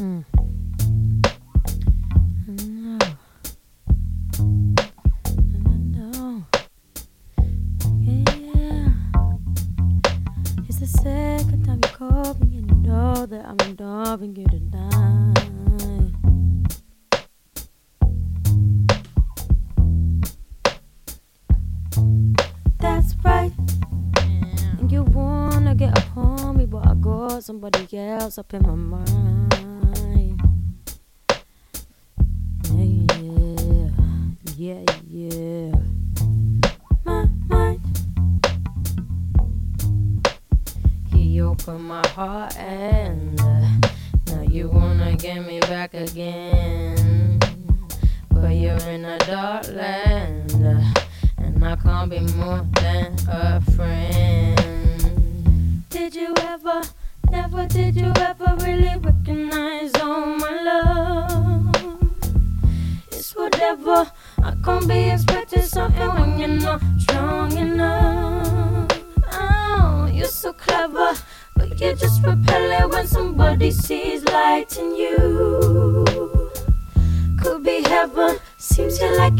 Mm. No. No. Yeah. It's the second time you called me, and you know that I'm loving you tonight. That's right. And you wanna get upon me, but I got somebody else up in my mind.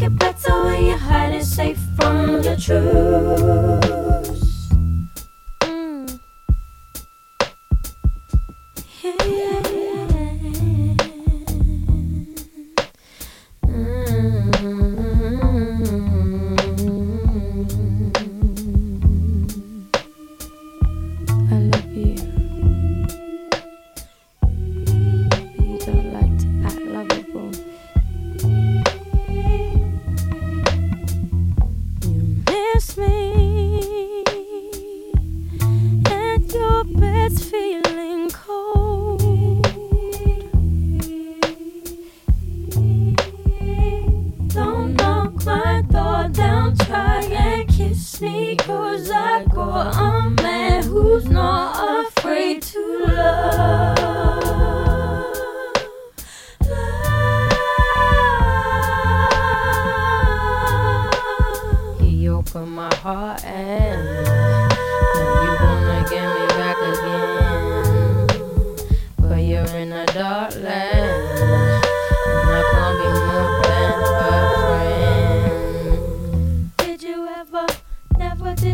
like it better when you hide it safe from the truth.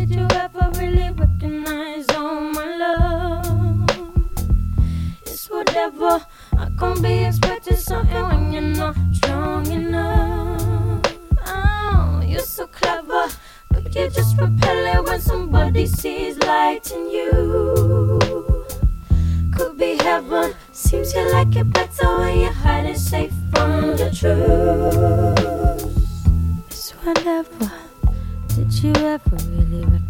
Did you ever really recognize all my love? It's whatever. I can't be expecting something when you're not strong enough. Oh, you're so clever, but you just repel it when somebody sees light in you. Could be heaven. Seems you like it better when you hide it safe from the truth. It's whatever. Did you ever really recognize?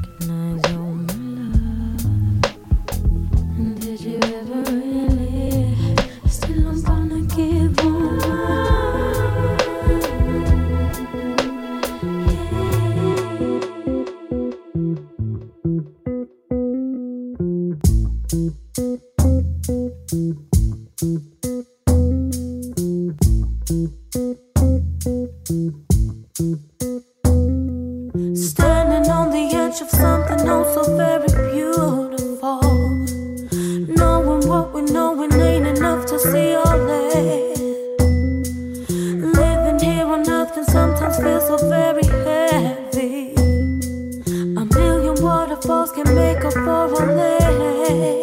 away.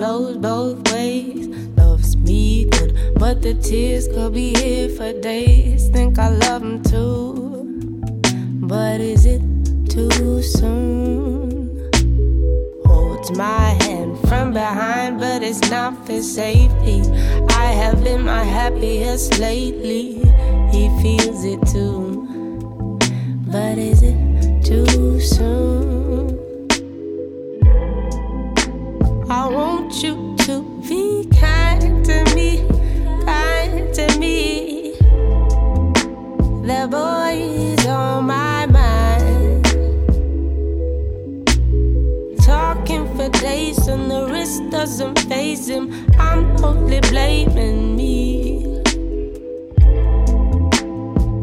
Flows both ways. Loves me good, but the tears could be here for days. Think I love him too, but is it too soon? Holds my hand from behind, but it's not for safety. I have been my happiest lately. He feels it too, but is it too soon? Doesn't face him. I'm only blaming me.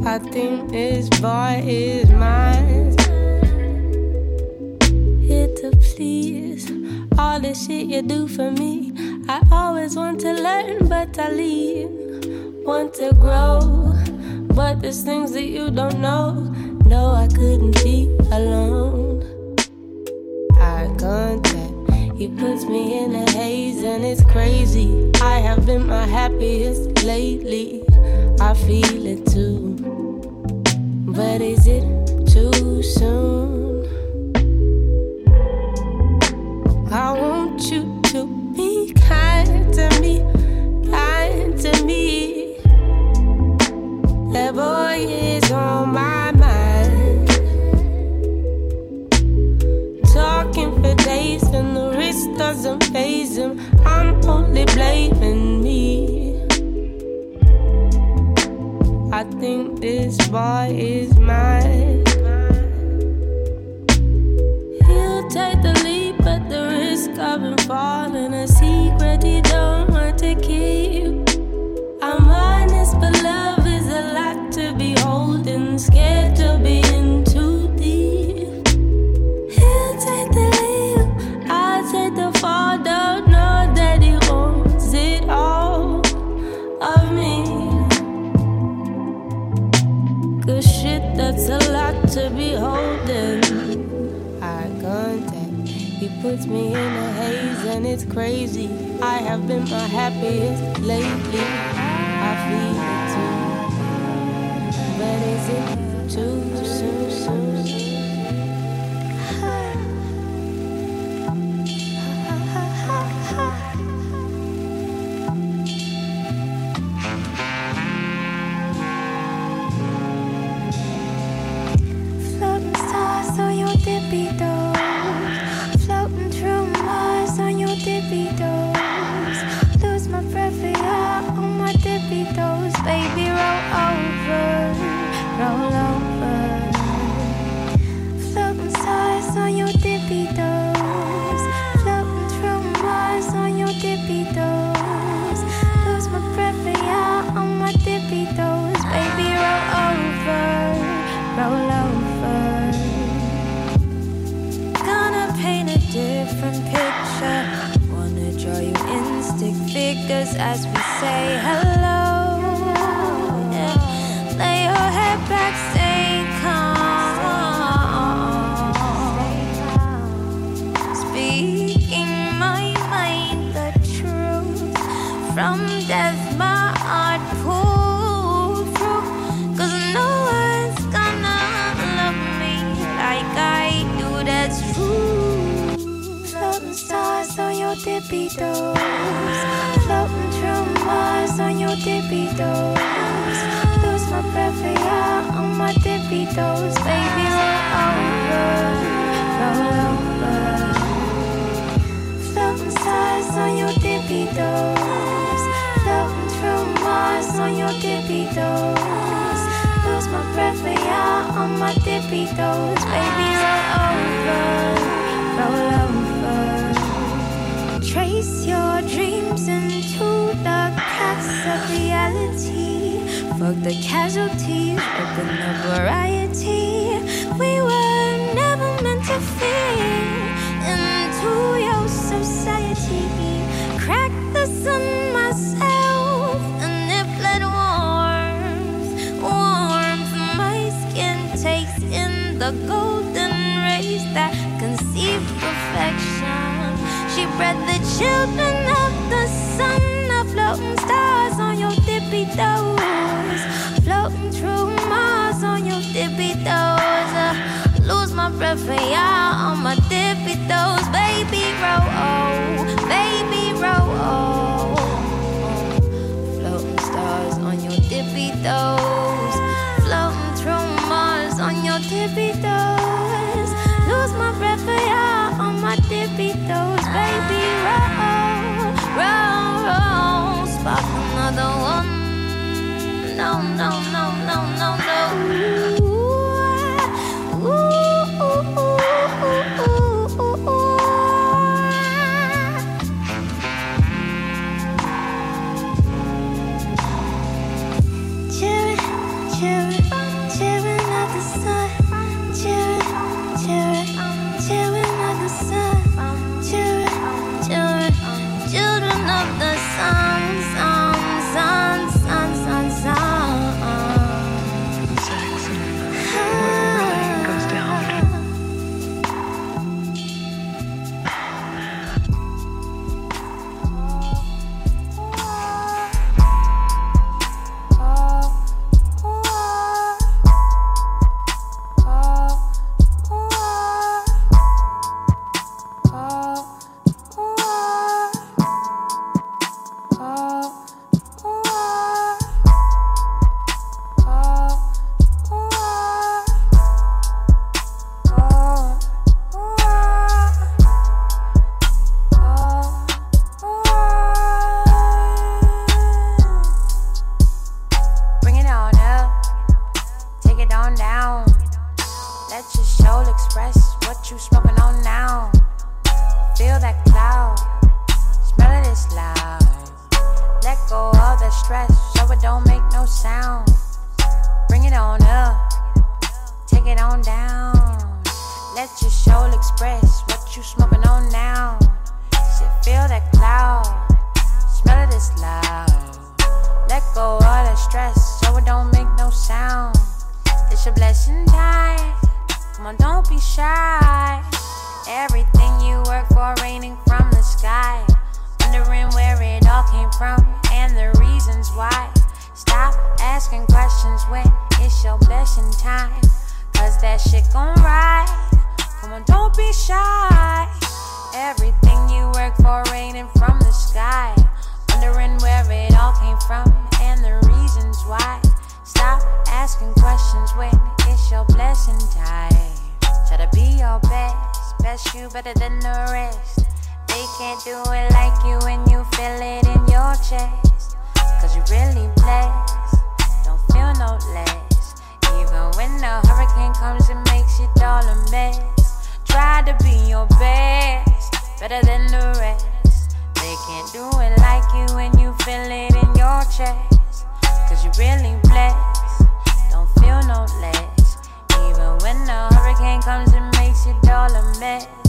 I think this boy is mine. Here to please all the shit you do for me. I always want to learn, but I leave. Want to grow, but there's things that you don't know. No, I couldn't be alone. Eye contact, he puts me in a haze, and it's crazy. I have been my happiest lately. I feel it too. But is it too soon? I want you to be kind to me, kind to me. That boy is on my I'm only blaming me. I think this boy is mine. Contact, he puts me in a haze and it's crazy. I have been my happiest lately. I feel it too, but is it stars dippy toes. Floating through Mars on your dippy toes. Lose my breath for you on my dippy toes. Baby, roll over, roll over. Floating stars on your dippy toes. Floating through Mars on your dippy toes. Lose my breath for you on my dippy toes. Baby, roll over, roll over. Trace your dreams into the cracks of reality. Fuck the casualties, open the variety. We were never meant to fit into your society. Crack the sun myself, and it bled warmth, warmth. My skin takes in the golden rays that conceive perfection. She bred the children of the sun are floating stars on your tippy toes, floating through Mars on your tippy toes. I lose my breath for y'all on my tippy toes, baby grow old, baby grow old. Floating stars on your tippy toes. Than the rest. They can't do it like you when you feel it in your chest. Cause you really blessed, don't feel no less. Even when the hurricane comes, it makes it all a mess. Try to be your best, better than the rest. They can't do it like you when you feel it in your chest. Cause you really blessed, don't feel no less. Even when the hurricane comes, it makes it all a mess.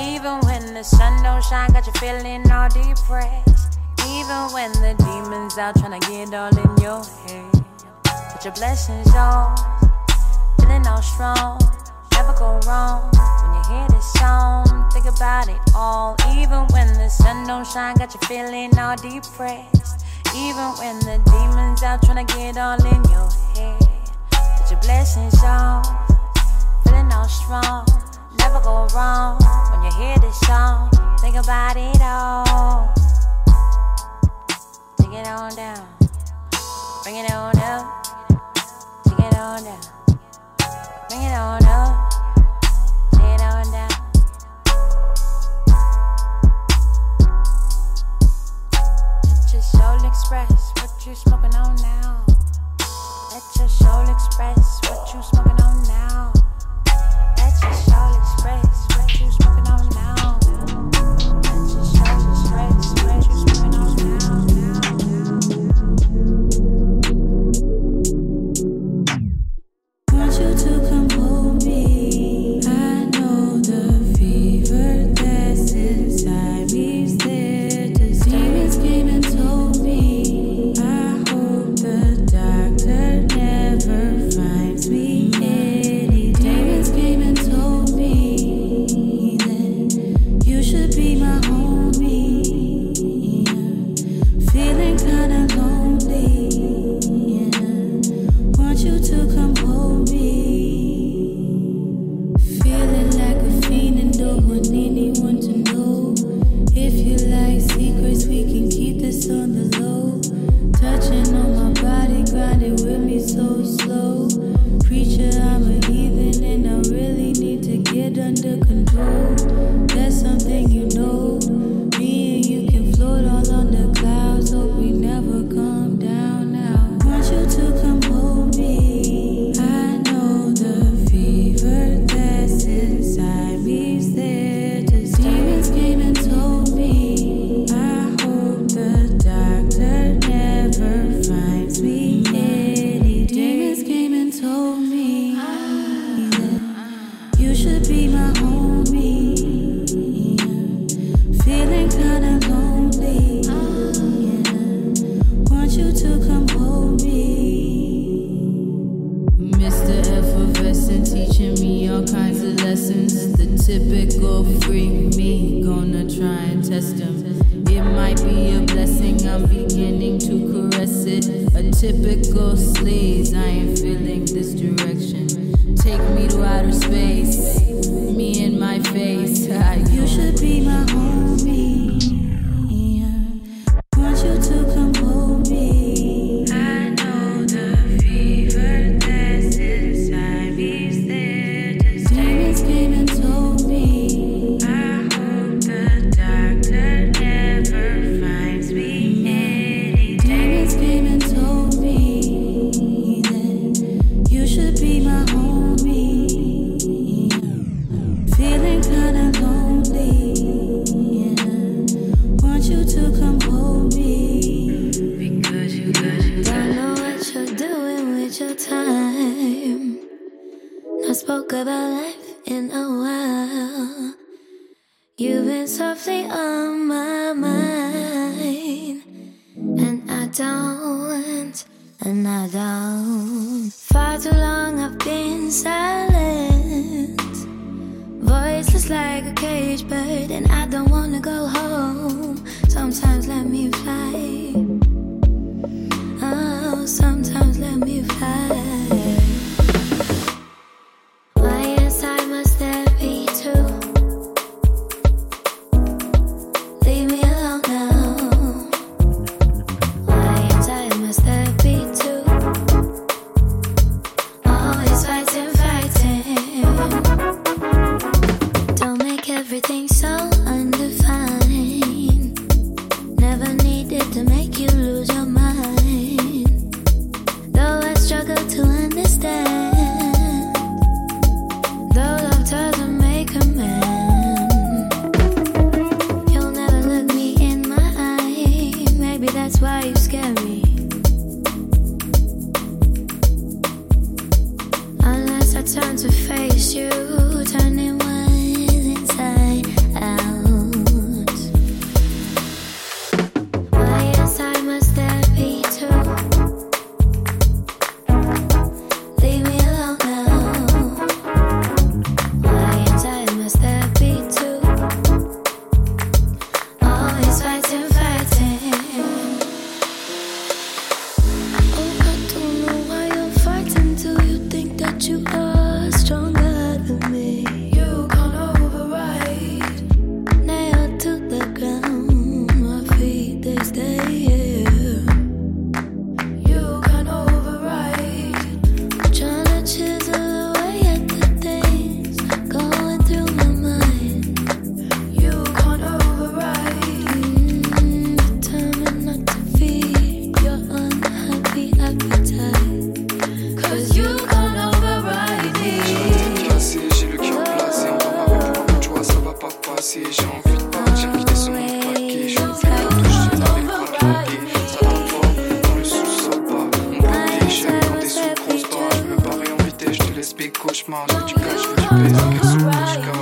Even when the sun don't shine, got you feeling all depressed. Even when the demons out trying to get all in your head. Put your blessings on, feeling all strong. Never go wrong when you hear this song. Think about it all. Even when the sun don't shine, got you feeling all depressed. Even when the demons out trying to get all in your head. Put your blessings on, feeling all strong. Never go wrong when you hear this song. Think about it all. Take it on down, bring it on up. Take it on down, bring it on up. Take it on down. Let your soul express what you smoking on now. Let your soul express what you smoking on now. Let your soul on my mind. And I don't, and I don't. Far too long I've been silent. Voiceless like a caged bird, and I don't wanna go home. Sometimes let me fly. Oh, sometimes let me fly. that's why you scare me. pique, cauchemar, you de you de peso, que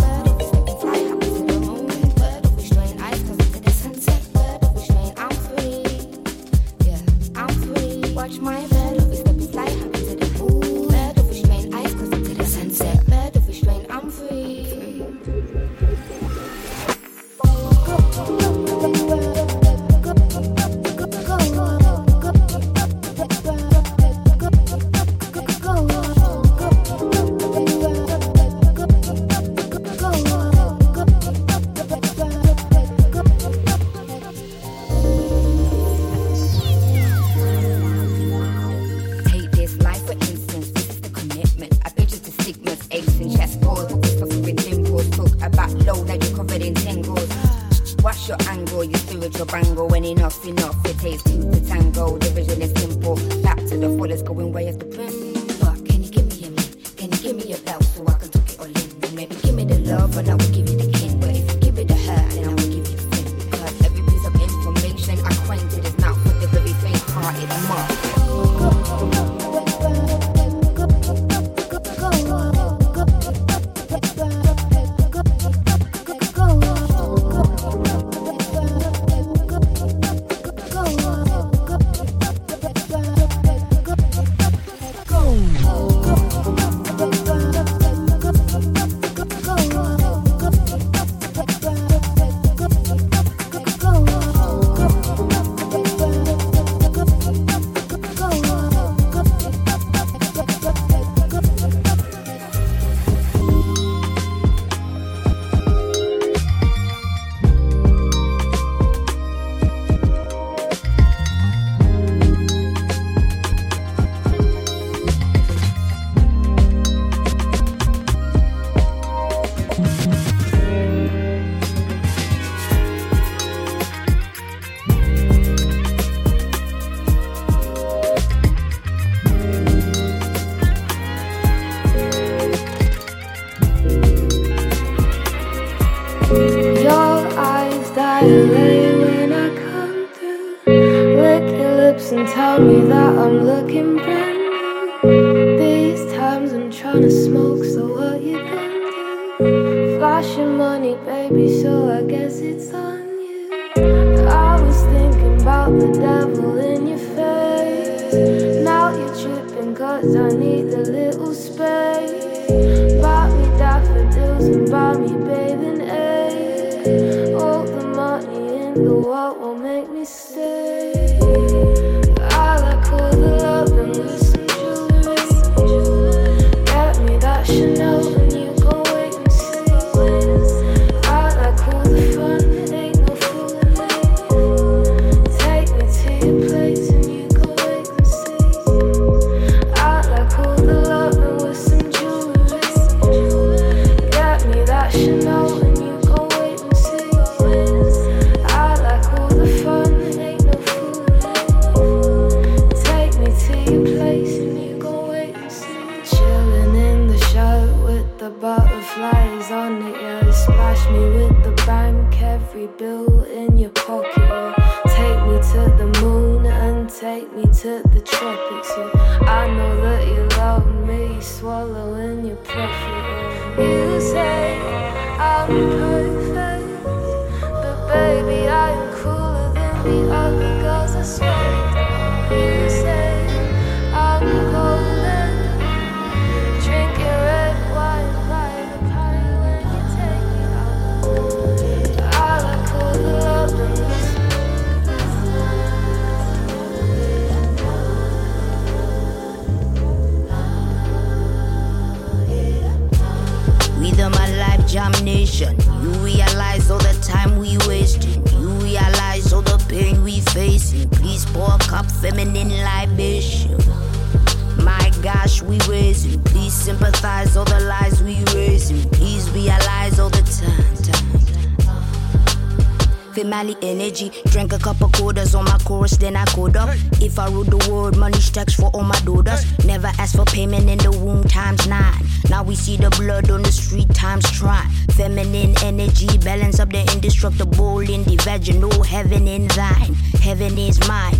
I'm looking brand new. These times I'm trying to smoke, so what you gonna do? Flashing money, baby, so I guess it's on you. I was thinking about the devil in your face. Now you're tripping, cause I need a little space. Buy me daffodils and buy me profit, feminine libation. My gosh, we raising. Please sympathize all the lies we raising. Please realize all the time. time. Family energy, drank a couple quarters on my chorus, then I code up. If I rule the world, money stacks for all my daughters. Never ask for payment in the womb times nine. Now we see the blood on the street times try. Feminine energy, balance up the indestructible in the vaginal. Heaven in thine, heaven is mine.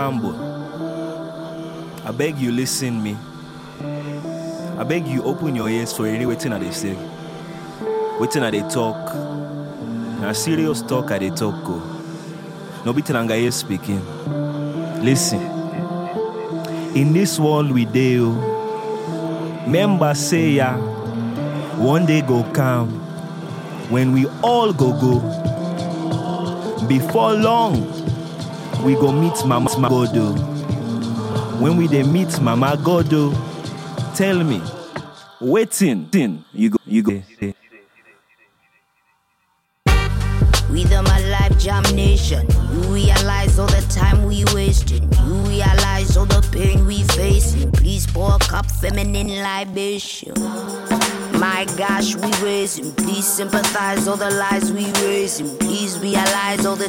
Fanboy, I beg you listen me. I beg you open your ears for any waiting that they say. Wetin I dey talk? Na serious talk I dey talk o. No be Tirangaye speaking. Listen. In this world we deal. o. Oh, Member say ya, one day go come when we all go go. Before long, we go meet Mama God o. When we dey meet Mama God o, tell me, wetin thing you go you go? We the my life jam nation. You realize all the time we wasting. You realize all the pain we facing. Please pour a cup feminine libation. My gosh, we raising. Please sympathize all the lies we raising. Please realize all the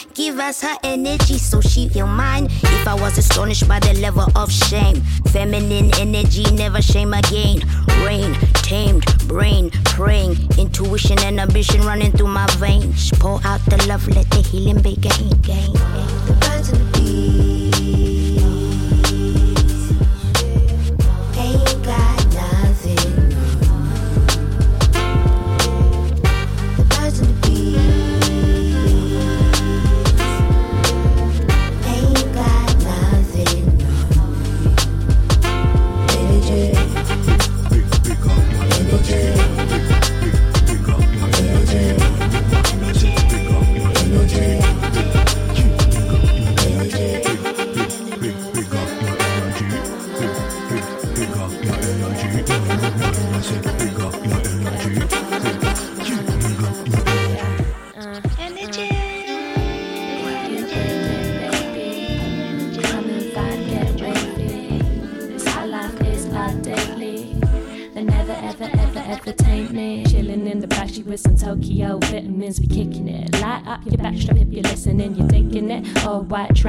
Give us her energy so she feel mine. If I was astonished by the level of shame, feminine energy never shame again. Rain, tamed, brain, praying, intuition and ambition running through my veins. Pour out the love, let the healing begin. Gain, The birds and the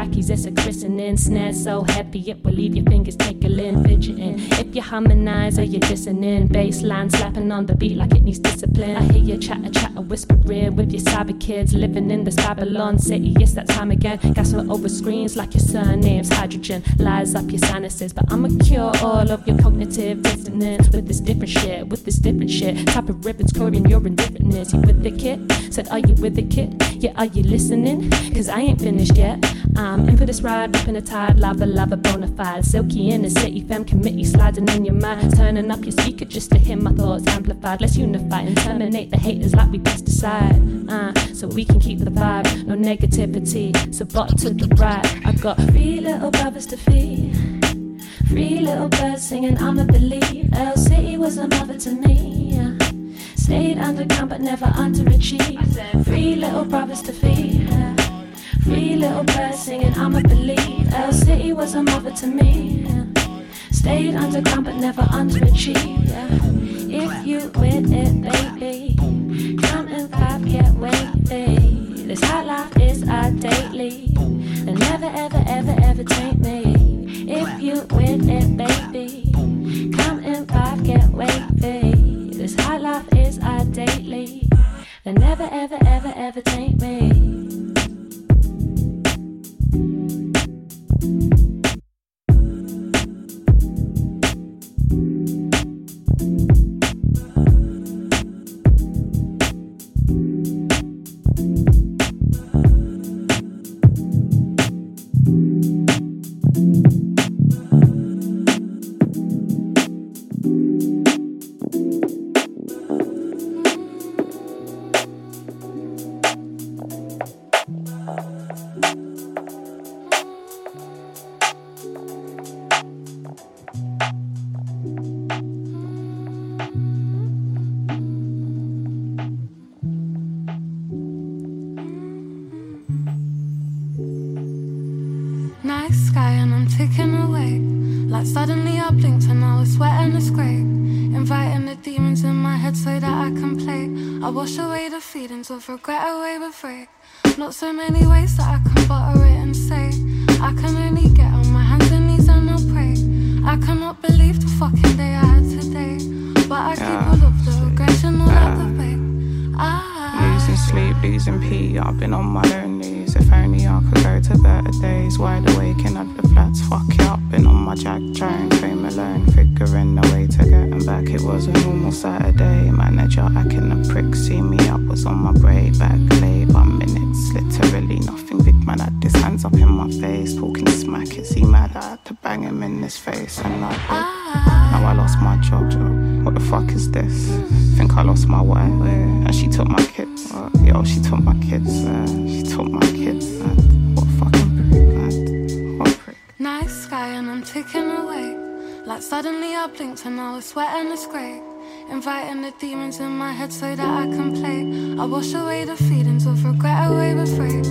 trackies, it's a christening. Snare so heavy it will leave your fingers tickling, fidgeting. If you harmonize or you're listening, bassline slapping on the beat like it needs discipline. I hear you chatter chatter whispering with your cyber kids living in this Babylon city. Yes, that time again. Gasping over screens like your surname's hydrogen. Lies up your sinuses, but I'ma cure all of your cognitive dissonance with this different shit, with this different shit. Top of ribbons, coding your indifferentness. You with the kid? Said, Are you with the kid? Yeah, are you listening? Cause I ain't finished yet. I'm in for this ride, ripping a tide, lava, lava, bona fide. Silky in the city, fam committee, sliding in your mind. Turning up your speaker just to hear my thoughts amplified. Let's unify and terminate the haters like we pesticide. Uh, so we can keep the vibe, no negativity. So bottom to the right. I got three little brothers to feed. Three little birds singing, I'ma believe. El City was a mother to me. Stayed underground but never underachieved. Three little brothers to feed. Three little birds singing, I'ma believe. El City was a mother to me. Stayed underground but never underachieved. If you with it, baby, come and five, get This hot life is our daily. They never, ever, ever, ever take me. If you with it, baby, come and five, get wavy. This hot life is our daily. They never, ever, ever, ever take me. So many And she took my kids. Uh, yo, she took my kids. Uh, she took my kids. Uh, what fucking prick, man. What prick. Night sky and I'm ticking away. Like suddenly I blinked and I was sweating it's great. Inviting the demons in my head so that I can play. I wash away the feelings of regret away with blossom.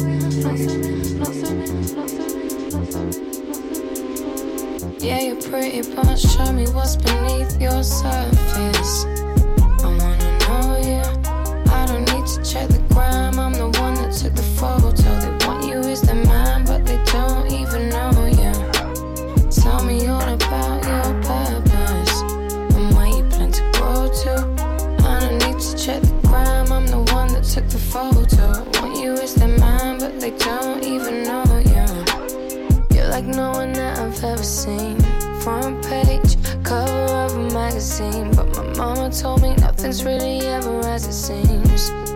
Yeah, you're pretty, but show me what's beneath your surface. Check the gram. I'm the one that took the photo. They want you as the man, but they don't even know you. Tell me all about your purpose and where you plan to grow to. I don't need to check the gram. I'm the one that took the photo. Want you as the man, but they don't even know you. You're like no one that I've ever seen. Front page, cover of a magazine. But my mama told me nothing's really ever as it seems.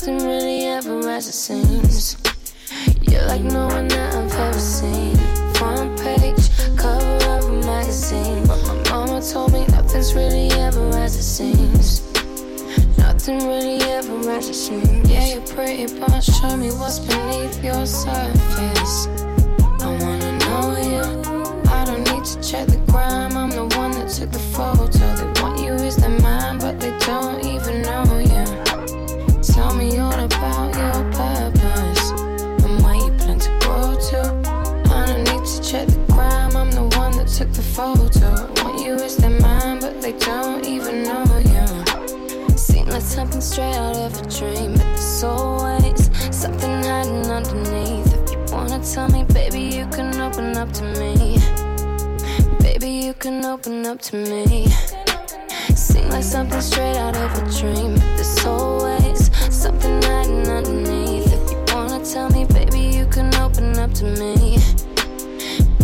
Nothing really ever as it seems. You're like no one that I've ever seen. Front page, cover of a magazine. But my mama told me nothing's really ever as it seems. Nothing really ever as it seems. Yeah, you're pretty, but show me what's beneath your surface. Open up to me. Seem like something straight out of a dream, there's always something hiding underneath. If you wanna tell me, baby, you can open up to me.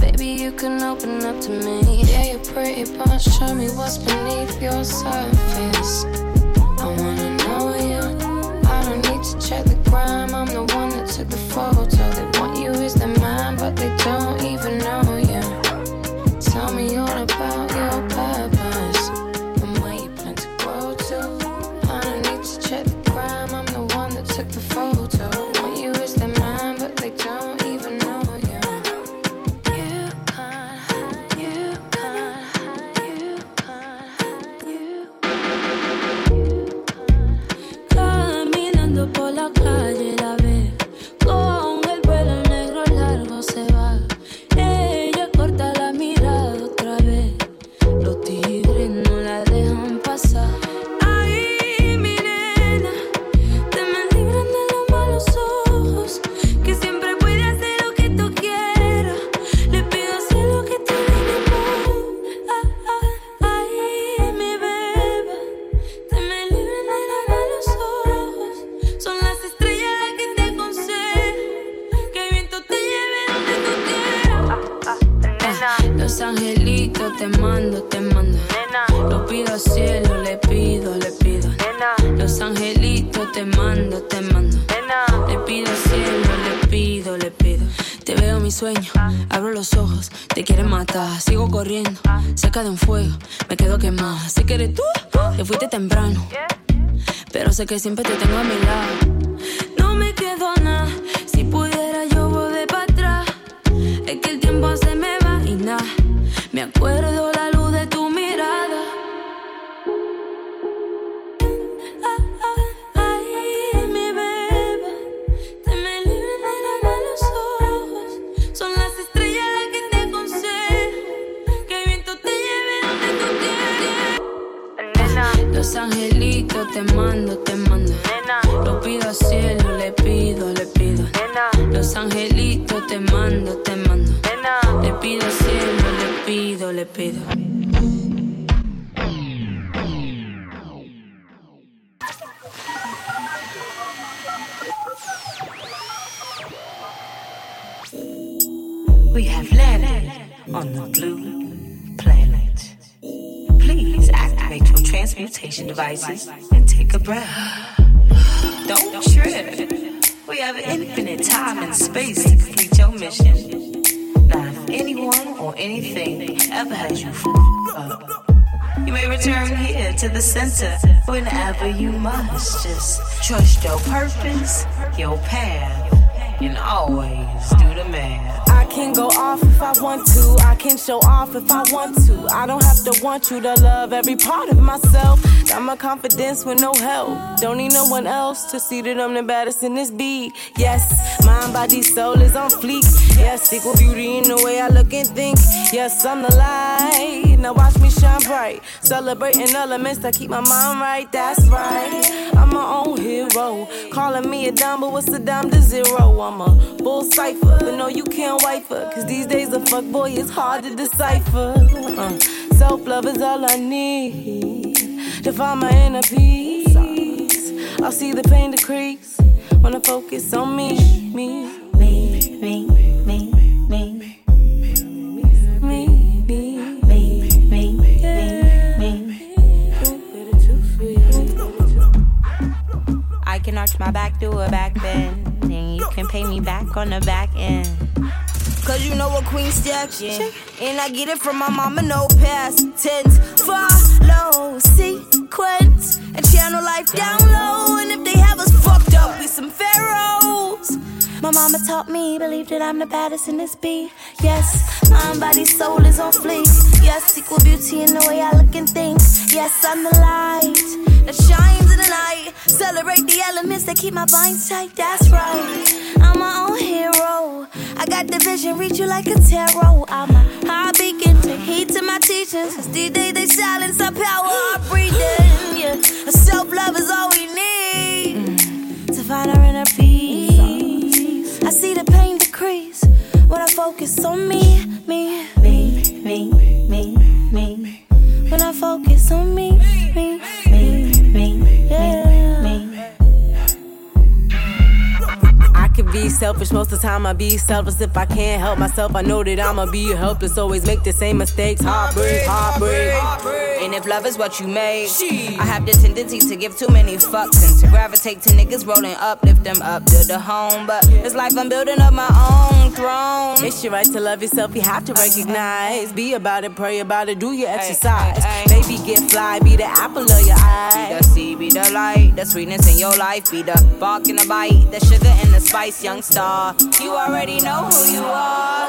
Baby, you can open up to me. Yeah, you're pretty, but show me what's beneath your surface. I wanna know you. I don't need to check the gram. I'm the one that took the photo. They want you as the man, but they don't even know sé que siempre te tengo a mi purpose, your path, and always want to. I can show off if I want to. I don't have to want you to love every part of myself. Got my confidence with no help. Don't need no one else to see that I'm the baddest in this beat. Yes, mind, body, soul is on fleek. Yes, equal beauty in the way I look and think. Yes, I'm the light. Now watch me shine bright. Celebrating elements that keep my mind right. That's right. I'm my own hero. Calling me a dime, but what's a dime to zero? I'm a bull cipher, but no, you can't wipe her. Cause these days a fuck boy is hard to decipher. Uh, Self love is all I need to find my inner peace. I'll see the pain decrease when I focus on me, me, me, me, me, me. me, me, me, me, me. I can arch my back, do a back bend, and you can pay me back on the back end. Cause you know a queen yeah. And I get it from my mama, no past tense. Follow sequence and channel life down low. And if they have us fucked up, we some pharaohs. My mama taught me, believe that I'm the baddest in this beat. Yes, mind, body, soul is on fleek. Yes, equal beauty in the way I look and think. Yes, I'm the light that shines in the night. Celebrate the elements that keep my vines tight. That's right. I'm my own hero. I got the vision, reach you like a tarot. I'm a high beacon to heat to my teachers. Cause these days they silence our power, selfish most of the time. I be selfless if I can't help myself. I know that I'ma be helpless. Always make the same mistakes. Heartbreak, heartbreak. And if love is what you made, I have the tendency to give too many fucks and to gravitate to niggas rolling up, lift them up to the home. But it's like I'm building up my own throne. It's your right to love yourself. You have to recognize. Be about it, pray about it, do your exercise. Baby, get fly. Be the apple of your eye. Be the light, the sweetness in your life. Be the bark and the bite, the sugar and the spice, young star. You already know who you are.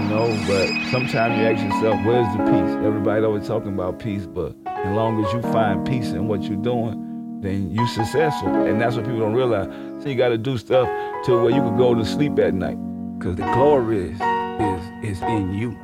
You know, but sometimes you ask yourself, where's the peace? Everybody always talking about peace, but as long as you find peace in what you're doing, then you're successful. And that's what people don't realize. So you got to do stuff to where you can go to sleep at night. Because the glory is, is, is in you.